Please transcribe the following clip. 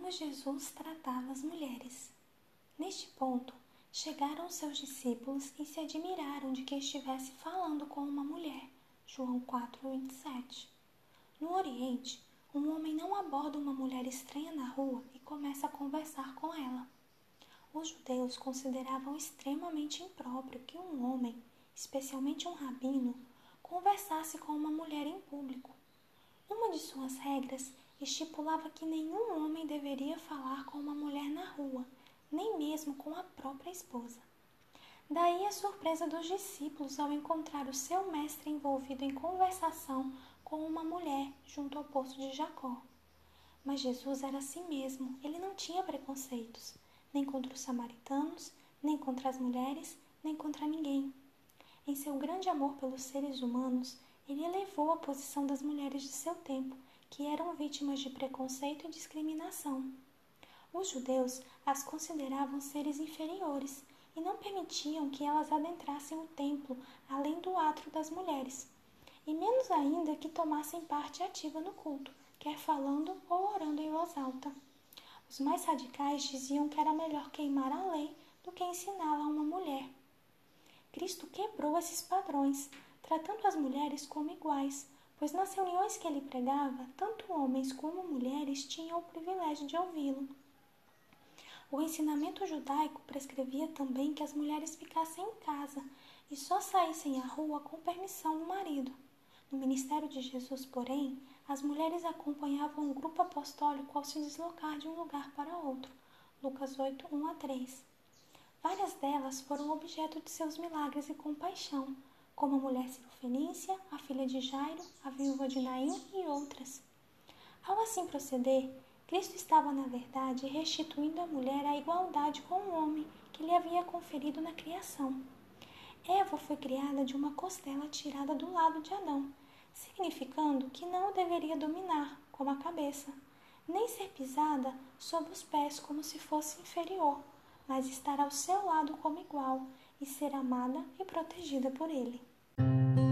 como Jesus tratava as mulheres. Neste ponto, chegaram seus discípulos e se admiraram de que estivesse falando com uma mulher. João 4:27. No Oriente, um homem não aborda uma mulher estranha na rua e começa a conversar com ela. Os judeus consideravam extremamente impróprio que um homem, especialmente um rabino, conversasse com uma mulher em público. Uma de suas regras estipulava que nenhum homem deveria falar com uma mulher na rua, nem mesmo com a própria esposa. Daí a surpresa dos discípulos ao encontrar o seu mestre envolvido em conversação com uma mulher junto ao poço de Jacó. Mas Jesus era assim mesmo, ele não tinha preconceitos, nem contra os samaritanos, nem contra as mulheres, nem contra ninguém. Em seu grande amor pelos seres humanos, ele elevou a posição das mulheres de seu tempo que eram vítimas de preconceito e discriminação. Os judeus as consideravam seres inferiores e não permitiam que elas adentrassem o templo além do átrio das mulheres, e menos ainda que tomassem parte ativa no culto, quer falando ou orando em voz alta. Os mais radicais diziam que era melhor queimar a lei do que ensiná-la a uma mulher. Cristo quebrou esses padrões, tratando as mulheres como iguais, pois nas reuniões que ele pregava, tanto homens como mulheres tinham o privilégio de ouvi-lo. O ensinamento judaico prescrevia também que as mulheres ficassem em casa e só saíssem à rua com permissão do marido. No ministério de Jesus, porém, as mulheres acompanhavam o grupo apostólico ao se deslocar de um lugar para outro. Lucas 8, 1 a 3. Várias delas foram objeto de seus milagres e compaixão, como a mulher cirofenícia, a filha de Jairo, a viúva de Naim e outras. Ao assim proceder, Cristo estava, na verdade, restituindo à mulher a igualdade com o homem que lhe havia conferido na criação. Eva foi criada de uma costela tirada do lado de Adão, significando que não o deveria dominar, como a cabeça, nem ser pisada sob os pés como se fosse inferior, mas estar ao seu lado como igual e ser amada e protegida por ele. thank you